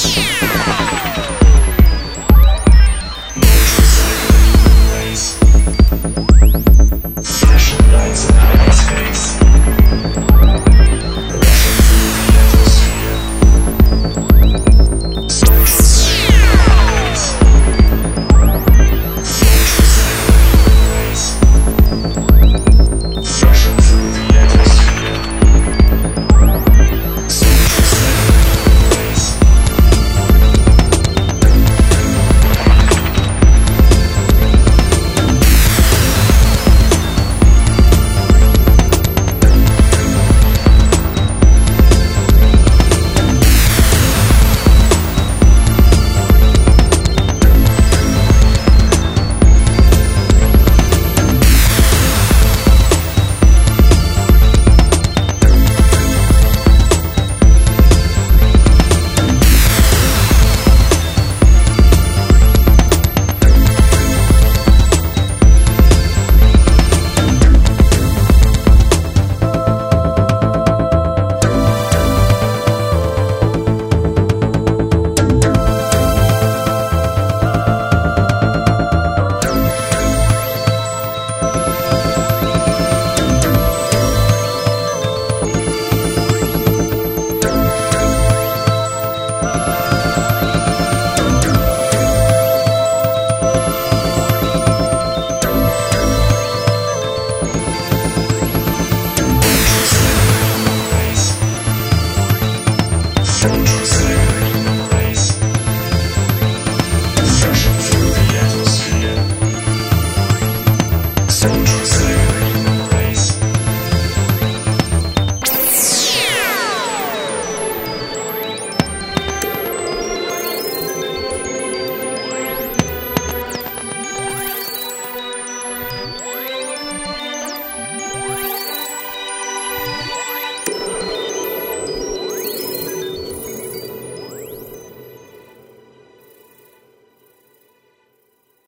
you